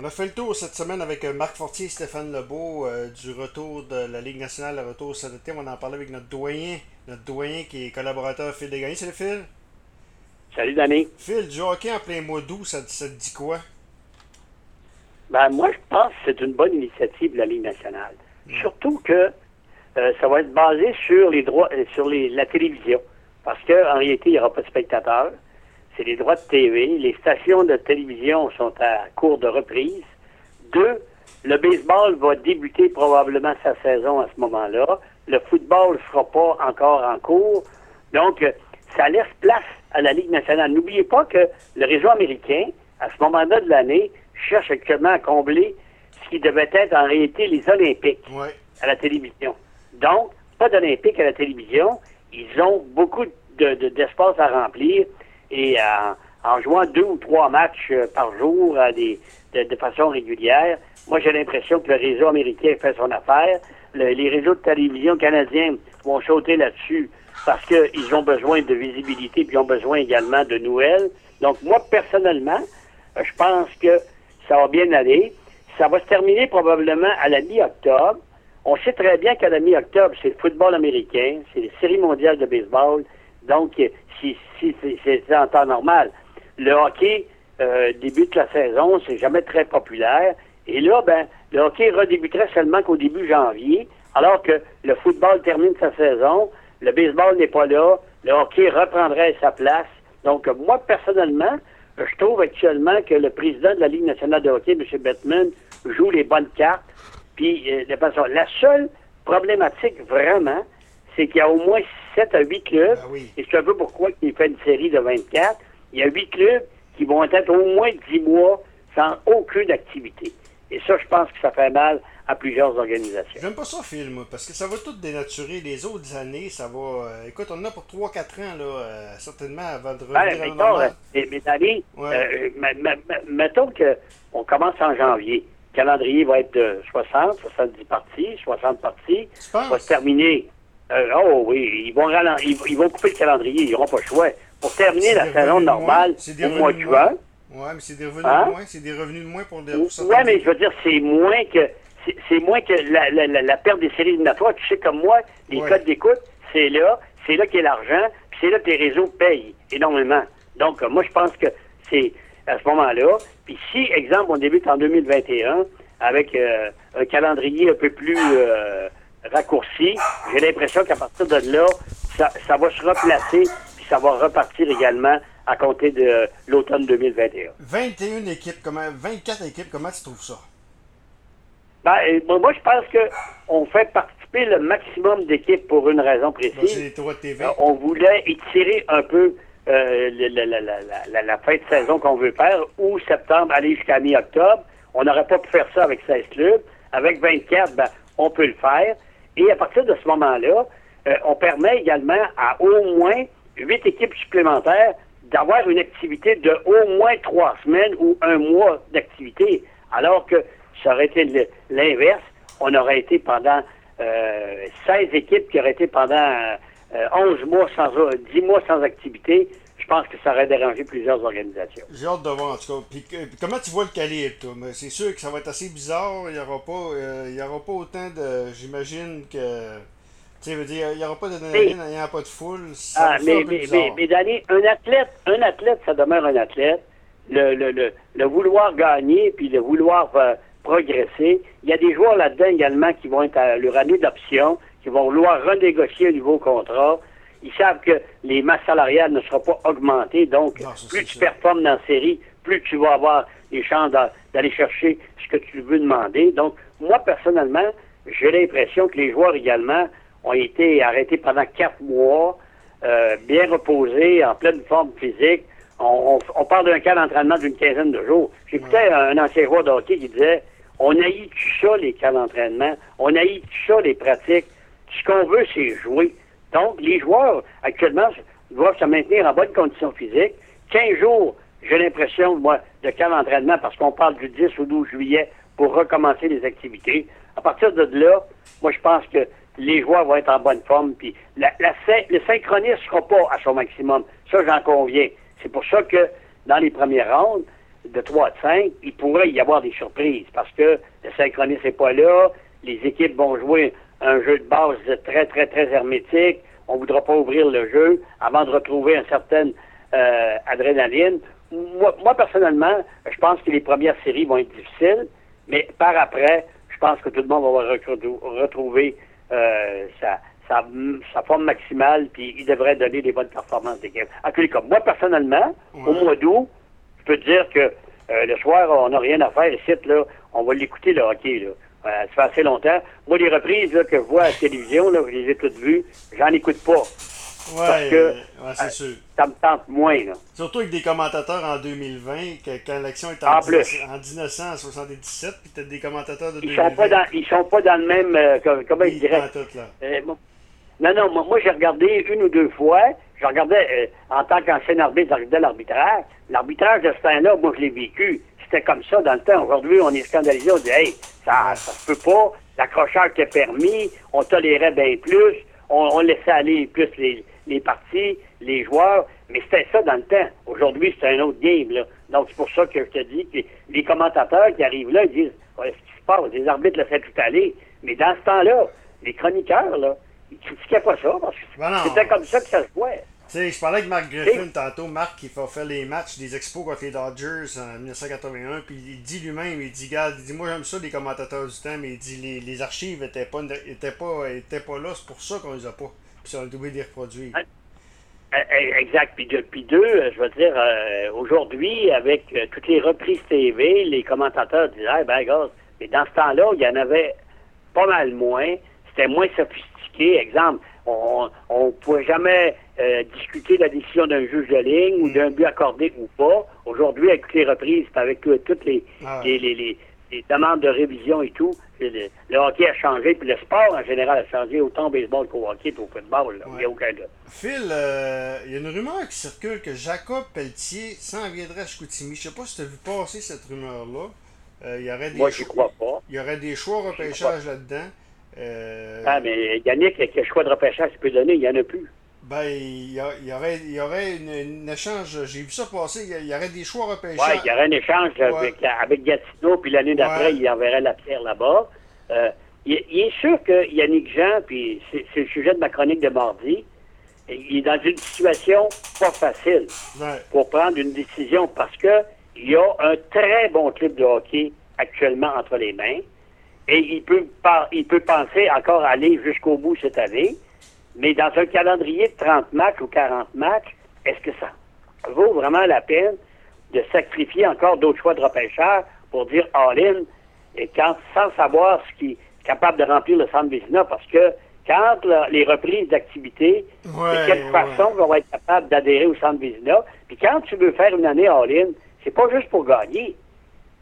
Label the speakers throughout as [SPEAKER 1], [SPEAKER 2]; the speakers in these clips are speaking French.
[SPEAKER 1] On a fait le tour cette semaine avec euh, Marc Fortier et Stéphane Lebeau euh, du retour de la Ligue nationale, le retour cet été. On en parlait avec notre doyen, notre doyen qui est collaborateur Phil Desgagnés. Salut Phil.
[SPEAKER 2] Salut Danny.
[SPEAKER 1] Phil, du hockey en plein mois d'août, ça, ça, te dit quoi?
[SPEAKER 2] Ben, moi, je pense que c'est une bonne initiative de la Ligue nationale. Surtout que euh, ça va être basé sur les droits, euh, sur les, la télévision. Parce qu'en réalité, il n'y aura pas de spectateurs. C'est les droits de TV. Les stations de télévision sont à court de reprise. Deux, le baseball va débuter probablement sa saison à ce moment-là. Le football ne sera pas encore en cours. Donc, euh, ça laisse place à la Ligue nationale. N'oubliez pas que le réseau américain, à ce moment-là de l'année, cherche actuellement à combler ce qui devait être en réalité les Olympiques
[SPEAKER 1] Ouais.
[SPEAKER 2] à la télévision. Donc, pas d'Olympiques à la télévision. Ils ont beaucoup de, de- d'espace à remplir et en, en jouant deux ou trois matchs euh, par jour des, de, façon régulière, moi j'ai l'impression que le réseau américain fait son affaire. Le- les réseaux de télévision canadiens vont sauter là-dessus parce qu'ils ont besoin de visibilité puis ils ont besoin également de nouvelles. Donc moi personnellement, euh, je pense que ça va bien aller. Ça va se terminer probablement à la mi-octobre. On sait très bien qu'à la mi-octobre, c'est le football américain, c'est les séries mondiales de baseball. Donc, euh, si, c'est en temps normal. Le hockey euh, débute la saison, c'est jamais très populaire. Et là, ben, le hockey redébuterait seulement qu'au début janvier, alors que le football termine sa saison, le baseball n'est pas là, le hockey reprendrait sa place. Donc, moi, personnellement, je trouve actuellement que le président de la Ligue nationale de hockey, M. Bettman, joue les bonnes cartes. Puis, euh, de façon, la seule problématique vraiment, c'est qu'il y a au moins 7 à 8 clubs,
[SPEAKER 1] Ah oui.
[SPEAKER 2] et c'est un peu pourquoi il fait une série de 24. Il y a 8 clubs qui vont être au moins 10 mois sans aucune activité. Et ça, je pense que ça fait mal à plusieurs organisations.
[SPEAKER 1] J'aime pas ça, Phil, moi, parce que ça va tout dénaturer. Les autres années, ça va. euh, écoute, on en a pour 3-4 ans, là, euh, certainement, avant de
[SPEAKER 2] Ben,
[SPEAKER 1] revenir à
[SPEAKER 2] mettons,
[SPEAKER 1] normale.
[SPEAKER 2] euh, mais
[SPEAKER 1] Ouais.
[SPEAKER 2] euh, ma- ma- mettons que on commence en janvier. Le calendrier va être de 60, 70 parties, 60 parties.
[SPEAKER 1] Tu
[SPEAKER 2] va se terminer. Euh, oh oui, ils vont, ralen- ils, ils vont couper le calendrier, ils n'auront pas le choix. Pour terminer la saison normale au mois de juin,
[SPEAKER 1] Ouais, mais c'est des revenus
[SPEAKER 2] Hein?
[SPEAKER 1] de moins. C'est des revenus de moins pour des.
[SPEAKER 2] Oui, mais je veux dire, c'est moins que c'est c'est moins que la, la, la, la perte des séries éliminatoires. Tu sais comme moi, les
[SPEAKER 1] Ouais.
[SPEAKER 2] codes d'écoute, c'est là, c'est là qu'est l'argent, puis c'est là que les réseaux payent énormément. Donc, euh, moi, je pense que c'est à ce moment-là. Puis si, exemple, on débute en 2021 avec euh, un calendrier un peu plus euh, raccourci, j'ai l'impression qu'à partir de là, ça, ça va se replacer, puis ça va repartir également à compter de l'automne 2021.
[SPEAKER 1] 21 équipes, comment, 24 équipes, comment tu trouves ça?
[SPEAKER 2] Ben, euh, moi, je pense que on fait participer le maximum d'équipes pour une raison précise.
[SPEAKER 1] TV.
[SPEAKER 2] Euh, on voulait étirer un peu euh, la fin de saison qu'on veut faire, ou septembre, aller jusqu'à mi-octobre. On n'aurait pas pu faire ça avec 16 clubs. Avec 24, ben, on peut le faire. Et à partir de ce moment-là, euh, on permet également à au moins 8 équipes supplémentaires d'avoir une activité de au moins trois semaines ou un mois d'activité, alors que ça aurait été l'inverse. On aurait été pendant euh, 16 équipes qui auraient été pendant euh, 11 mois sans 10 mois sans activité. Je pense que ça aurait dérangé plusieurs organisations.
[SPEAKER 1] J'ai hâte de voir en tout cas. Puis, comment tu vois le calibre, toi? Mais C'est sûr que ça va être assez bizarre. Il n'y aura pas, euh, il y aura pas autant de. J'imagine que. Tu veux dire, il n'y aura pas d'adrénaline, il n'y aura pas de foule. Ça
[SPEAKER 2] Ah, mais,
[SPEAKER 1] un peu
[SPEAKER 2] mais,
[SPEAKER 1] bizarre.
[SPEAKER 2] mais, mais Danny, un athlète, un athlète, ça demeure un athlète. Le, le, le, le vouloir gagner puis le vouloir euh, progresser. Il y a des joueurs là-dedans également qui vont être à leur année d'option, qui vont vouloir renégocier un nouveau contrat. Ils savent que les masses salariales ne seront pas augmentées, donc
[SPEAKER 1] Non,
[SPEAKER 2] plus tu performes dans la série, plus tu vas avoir des chances d'a- d'aller chercher ce que tu veux demander. Donc, moi, personnellement, j'ai l'impression que les joueurs également ont été arrêtés pendant quatre mois, euh, bien reposés, en pleine forme physique. On, on- on parle d'un cas d'entraînement d'une quinzaine de jours. J'écoutais un ancien joueur de hockey qui disait on haït tout ça, les cas d'entraînement. On haït tout ça, les pratiques. Ce qu'on veut, c'est jouer. Donc, les joueurs, actuellement, doivent se maintenir en bonne condition physique. 15 jours, j'ai l'impression, moi, de camp d'entraînement, parce qu'on parle du 10 au 12 juillet pour recommencer les activités. À partir de là, moi, je pense que les joueurs vont être en bonne forme, puis le synchronisme ne sera pas à son maximum. Ça, j'en conviens. C'est pour ça que, dans les premières rondes, de 3 à 5, il pourrait y avoir des surprises parce que le synchronisme n'est pas là, les équipes vont jouer un jeu de base très, très, très hermétique, on ne voudra pas ouvrir le jeu avant de retrouver une certaine euh, adrénaline. Moi, moi, personnellement, je pense que les premières séries vont être difficiles, mais par après, je pense que tout le monde va retrouver euh, sa, sa, forme maximale, puis il devrait donner des bonnes performances d'équipe. En tous les cas, moi, personnellement, au mois d'août, je peux te dire que euh, le soir, on n'a rien à faire ici, là, on va l'écouter, le hockey, là. Euh, ça fait assez longtemps. Moi, les reprises que je vois à la télévision, là, je les ai toutes vues, j'en écoute pas.
[SPEAKER 1] Ouais, parce que c'est euh, sûr.
[SPEAKER 2] ça me tente moins. Là.
[SPEAKER 1] Surtout avec des commentateurs en 2020, quand l'action est en, 1977, puis tu as des commentateurs de
[SPEAKER 2] ils Sont pas dans, ils sont pas dans le même. Euh, comment ils diraient? euh, Non, non, moi, j'ai regardé une ou deux fois. Je regardais, en tant qu'ancien arbitre, je regardais l'arbitrage. L'arbitrage de ce temps-là, moi, je l'ai vécu. C'était comme ça dans le temps. Aujourd'hui, on est scandalisé. On dit, hey, ça, ça se peut pas. L'accrocheur était permis. On tolérait bien plus. On, on laissait aller plus les, les parties, les joueurs, mais c'était ça dans le temps. Aujourd'hui, c'est un autre game. Là. Donc, c'est pour ça que je te dis que les commentateurs qui arrivent là, ils disent Qu'est-ce qui se passe? Les arbitres le tout aller. Mais dans ce temps-là, les chroniqueurs, là, ils critiquaient pas ça parce que ben c'était comme ça que ça se jouait.
[SPEAKER 1] Tu sais, je parlais avec Marc Griffin tantôt, Marc qui faire les matchs des Expos contre les Dodgers en 1981, puis il dit lui-même, il dit, gars, il dit, moi j'aime ça les commentateurs du temps, mais il dit, les, les archives étaient pas, étaient pas, étaient pas là, c'est pour ça qu'on les a pas sur le double des reproduits.
[SPEAKER 2] Exact. Puis, depuis deux, euh, je veux dire, euh, aujourd'hui, avec euh, toutes les reprises TV, les commentateurs disaient, ben, gars, mais dans ce temps-là, il y en avait pas mal moins. C'était moins sophistiqué. Exemple, on ne pouvait jamais discuter de la décision d'un juge de ligne ou mm. d'un but accordé ou pas. Aujourd'hui, avec toutes les reprises, avec toutes les, ah les, les, les demandes de révision et tout, le, hockey a changé, puis le sport en général a changé autant au baseball qu'au hockey au football. Il n'y a aucun doute.
[SPEAKER 1] Phil, euh, il y a une rumeur qui circule que Jacob Pelletier s'en viendrait à Chicoutimi. Je sais pas si tu as vu passer cette rumeur-là. Euh, il y aurait des
[SPEAKER 2] Moi, je crois pas.
[SPEAKER 1] Il y aurait des choix repêchage là-dedans.
[SPEAKER 2] Euh... Ah, mais Yannick, quel choix de repêchage tu peux donner? Il n'y en a plus.
[SPEAKER 1] Ben, il y, aurait, il y aurait une, échange. J'ai vu ça passer. Il y, aurait des choix repêchés.
[SPEAKER 2] Oui, il y aurait un échange avec, avec, Gatineau, puis l'année d'après, il enverrait la pierre là-bas. Euh, il, est sûr que Yannick Jean, puis c'est le sujet de ma chronique de mardi, il est dans une situation pas facile pour prendre une décision parce que il y a un très bon club de hockey actuellement entre les mains et il peut, il peut penser encore aller jusqu'au bout cette année. Mais dans un calendrier de 30 matchs ou 40 matchs, est-ce que ça vaut vraiment la peine de sacrifier encore d'autres choix de repêcheur pour dire all-in et quand, sans savoir ce qui est capable de remplir le centre Vézina? Parce que quand les reprises d'activité, de quelle façon on va être capable d'adhérer au centre Vézina, puis quand tu veux faire une année all-in, c'est pas juste pour gagner.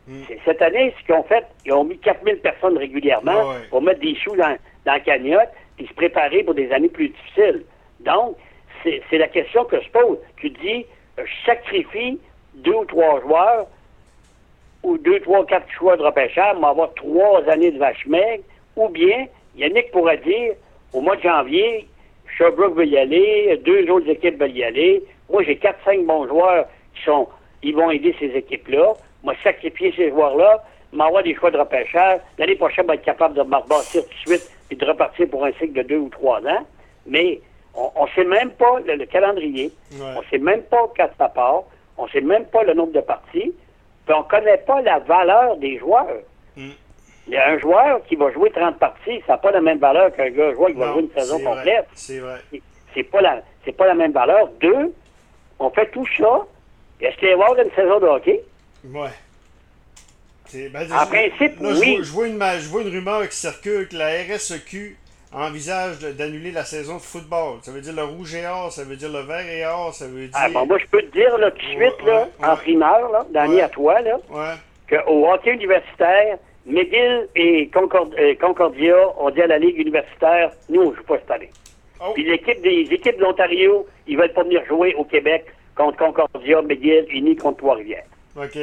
[SPEAKER 2] Hmm. Cette année, ce qu'ils ont fait, ils ont mis 4000 personnes régulièrement pour mettre des choux dans, dans la cagnotte et se préparer pour des années plus difficiles. Donc, c'est la question que je pose. Tu dis, je sacrifie deux ou trois joueurs ou deux, trois, quatre choix de repêchage, mais avoir trois années de vache maigre, ou bien Yannick pourrait dire, au mois de janvier, Sherbrooke veut y aller, deux autres équipes veulent y aller. Moi, j'ai quatre, cinq bons joueurs qui sont, ils vont aider ces équipes-là. Moi, sacrifier ces joueurs-là, m'avoir des choix de repêchage. L'année prochaine, va être capable de me rebâtir tout de suite et de repartir pour un cycle de deux ou trois ans. Mais on ne sait même pas le, calendrier. On ne sait même pas quand ça part. On ne sait même pas le nombre de parties. Puis on ne connaît pas la valeur des joueurs. Mm. Il y a un joueur qui va jouer 30 parties, ça n'a pas la même valeur qu'un gars joueur qui va jouer une saison complète.
[SPEAKER 1] C'est vrai.
[SPEAKER 2] C'est pas la c'est pas la même valeur. Deux, on fait tout ça. Est-ce qu'il va y avoir une saison de hockey?
[SPEAKER 1] Ouais.
[SPEAKER 2] Ben, en principe, oui.
[SPEAKER 1] Je vois, une, je vois une rumeur qui circule que la RSEQ envisage d'annuler la saison de football. Ça veut dire le rouge et or, ça veut dire le vert et or, ça veut
[SPEAKER 2] ah,
[SPEAKER 1] dire...
[SPEAKER 2] bon, moi, je peux te dire là, tout de suite, là, en primeur, là, d'année à toi, là, qu'au hockey universitaire, McGill et euh, Concordia ont dit à la Ligue universitaire, nous, on ne joue pas cette année. Oh. Puis l'équipe des équipes de l'Ontario, ils veulent pas venir jouer au Québec contre Concordia, McGill, unis contre Trois-Rivières.
[SPEAKER 1] OK.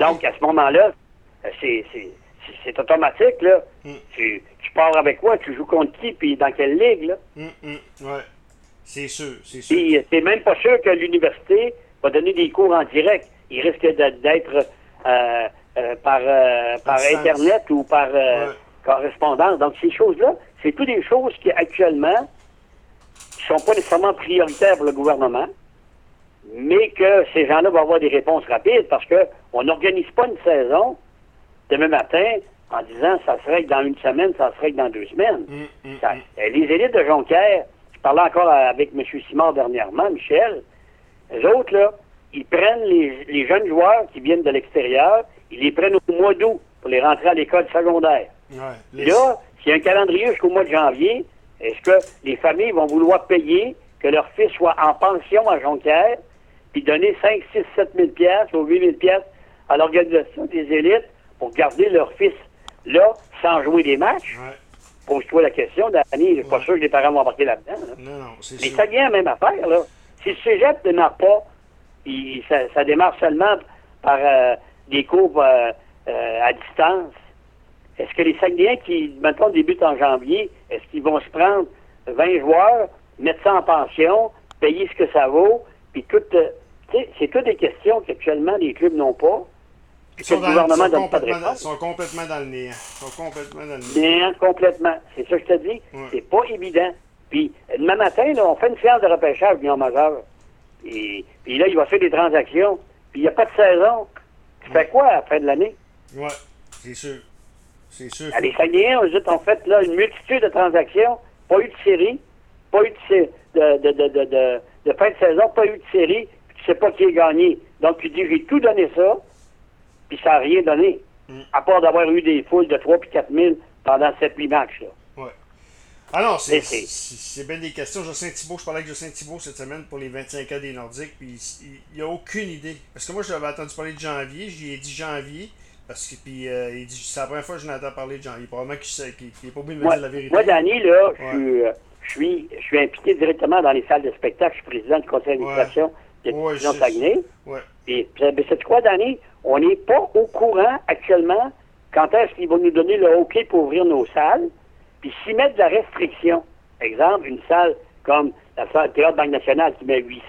[SPEAKER 2] Donc, à ce moment-là, c'est automatique, là. Mm. Tu, pars avec quoi? Tu joues contre qui? Puis dans quelle ligue, là?
[SPEAKER 1] Mm, mm. ouais. C'est sûr, c'est sûr.
[SPEAKER 2] Puis, t'es même pas sûr que l'université va donner des cours en direct. il risque d'être euh, euh, par, par Internet ou par correspondance. Donc, ces choses-là, c'est toutes des choses qui, actuellement, ne sont pas nécessairement prioritaires pour le gouvernement, mais que ces gens-là vont avoir des réponses rapides parce qu'on n'organise pas une saison demain matin en disant ça serait que dans une semaine, ça serait que dans deux semaines. Mm, mm, mm. les élites de Jonquière, je parlais encore avec M. Simard dernièrement, Michel, les autres, là, ils prennent les, jeunes joueurs qui viennent de l'extérieur, ils les prennent au mois d'août pour les rentrer à l'école secondaire. Là, s'il y a un calendrier jusqu'au mois de janvier, est-ce que les familles vont vouloir payer que leur fils soit en pension à Jonquière, puis donner 5, 6, 7 000 piastres ou 8 000 piastres à l'organisation des élites pour garder leur fils là, sans jouer des matchs? Pose-toi la question, Danny. Je suis pas sûr que les parents vont embarquer là-dedans. Non, non, c'est Les même affaire, là. Si le cégep ne démarre pas, ça, démarre seulement par euh, des cours euh, euh, à distance, est-ce que les Saguenayens qui, maintenant, débutent en janvier, est-ce qu'ils vont se prendre 20 joueurs, mettre ça en pension, payer ce que ça vaut, puis tout, c'est toutes des questions qu'actuellement les clubs n'ont pas.
[SPEAKER 1] Ils le gouvernement donne pas de sont complètement dans le néant. sont complètement dans le
[SPEAKER 2] néant. complètement. C'est ça que je te dis. C'est pas évident. Puis, demain matin, là, on fait une séance de repêchage en majeur. Et puis là, il va faire des transactions. Puis il n'y a pas de saison. Tu fais quoi à la fin de l'année?
[SPEAKER 1] Oui, c'est sûr. C'est sûr.
[SPEAKER 2] les Saguenayens, ont fait là, une multitude de transactions. Pas eu de série. Pas eu de, de, de, de, de fin de saison. Pas eu de série. Puis tu sais pas qui est gagné. Donc, tu dis, j'ai tout donné ça puis ça n'a rien donné. Mm. À part d'avoir eu des foules de 3 puis 4 000 pendant 7-8 matchs. Là.
[SPEAKER 1] Ouais. Ah non, c'est bien des questions. Jocelyn Thibault, je parlais avec Jocelyn Thibault cette semaine pour les 25 ans des Nordiques, puis il n'y a aucune idée. Parce que moi, j'avais entendu parler de janvier, j'y ai dit janvier, parce que puis euh, il dit c'est la première fois que je n'entends parler de janvier. Probablement qu'il n'est pas obligé de me dire la vérité.
[SPEAKER 2] Moi, Danny, là, euh, je, suis, je suis impliqué directement dans les salles de spectacle. Je suis président du conseil d'administration de ouais, Saguenay.
[SPEAKER 1] Ouais.
[SPEAKER 2] Et c'est quoi, Danny? On n'est pas au courant actuellement quand est-ce qu'ils vont nous donner le OK pour ouvrir nos salles, puis s'y mettre de la restriction. Exemple, une salle comme la salle Théâtre Banque Nationale qui met 800.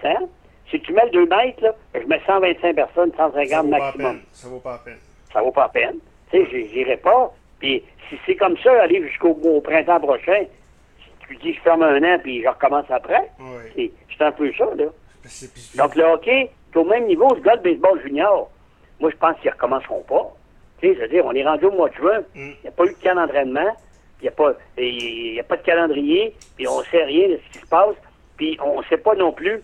[SPEAKER 2] Si tu mets le 2 mètres, là, je mets 125 personnes, 150 maximum.
[SPEAKER 1] Ça vaut pas la peine.
[SPEAKER 2] Ça vaut pas la peine. Tu sais, j'irai pas. Puis si c'est comme ça, aller jusqu'au printemps prochain, tu dis je ferme un an puis je recommence après,
[SPEAKER 1] c'est
[SPEAKER 2] un peu ça, là. Donc le hockey, c'est au même niveau, ce gars de baseball junior. Moi, je pense qu'ils ne recommenceront pas. Tu sais, je veux dire, on est rendu au mois de juin, mm. il n'y a pas eu de camp d'entraînement, il n'y a, pas, y a pas de calendrier, puis on ne sait rien de ce qui se passe, puis on ne sait pas non plus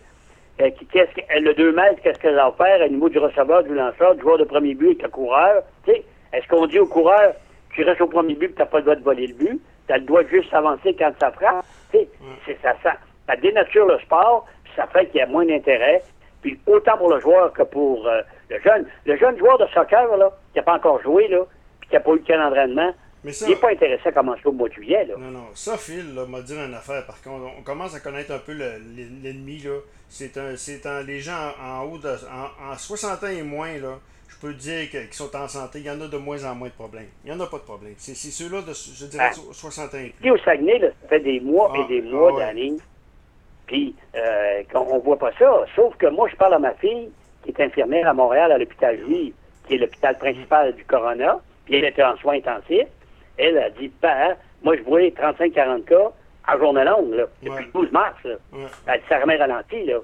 [SPEAKER 2] euh, qu'est-ce que, le 2 mètres, qu'est-ce qu'elle va faire au niveau du receveur, du lanceur, du joueur de premier but et du coureur. Tu sais, est-ce qu'on dit au coureur, tu restes au premier but, tu n'as pas le droit de voler le but, le droit de juste s'avancer quand ça frappe? C'est ça, ça, ça dénature le sport, puis ça fait qu'il y a moins d'intérêt, puis autant pour le joueur que pour euh, le jeune. Le jeune joueur de soccer, là, qui n'a pas encore joué, là, puis qui n'a pas eu de d'entraînement, il n'est pas intéressé à commencer au mois de juillet. Là.
[SPEAKER 1] Non, non. Ça, Phil, m'a dit une affaire. Par contre, on commence à connaître un peu l'ennemi. là. C'est un, c'est un, les gens en, haut de. En, 60 ans et moins, là, je peux dire qu'ils sont en santé. Il y en a de moins en moins de problèmes. Il n'y en a pas de problème. C'est, ceux-là de, je dirais, 60 ah. ans et plus.
[SPEAKER 2] au Saguenay, là, ça fait des mois et ah, des mois ah, d'années puis, euh, on voit pas ça. Sauf que moi, je parle à ma fille, qui est infirmière à Montréal, à l'hôpital Juif, qui est l'hôpital principal du Corona, puis elle était en soins intensifs. Elle a dit, ben, moi, je vois 35-40 cas à journée longue, là, depuis le 12 mars. Là. Elle dit, ça remet ralenti, là.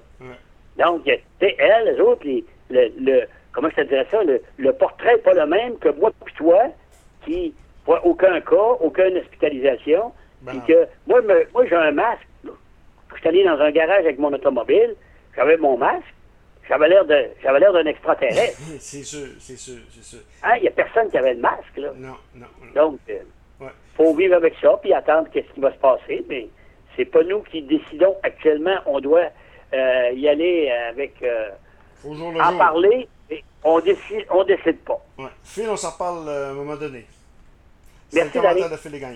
[SPEAKER 2] Donc, elle, les autres, le, comment je te dirais ça, le, portrait n'est pas le même que moi et toi, qui voit aucun cas, aucune hospitalisation, ben puis que, moi, moi j'ai un masque, je suis allé dans un garage avec mon automobile, j'avais mon masque, j'avais l'air de j'avais l'air d'un extraterrestre.
[SPEAKER 1] c'est sûr, c'est sûr, c'est sûr.
[SPEAKER 2] Hein, il n'y a personne qui avait le masque, là.
[SPEAKER 1] Non, non.
[SPEAKER 2] Donc, il euh, faut vivre avec ça, puis attendre qu'est-ce qui va se passer, mais c'est pas nous qui décidons actuellement. On doit euh, y aller avec... Euh, en parler, on décide, on décide pas.
[SPEAKER 1] Ouais. Phil, on s'en parle à un moment donné.
[SPEAKER 2] Merci,
[SPEAKER 1] le de Phil gagné.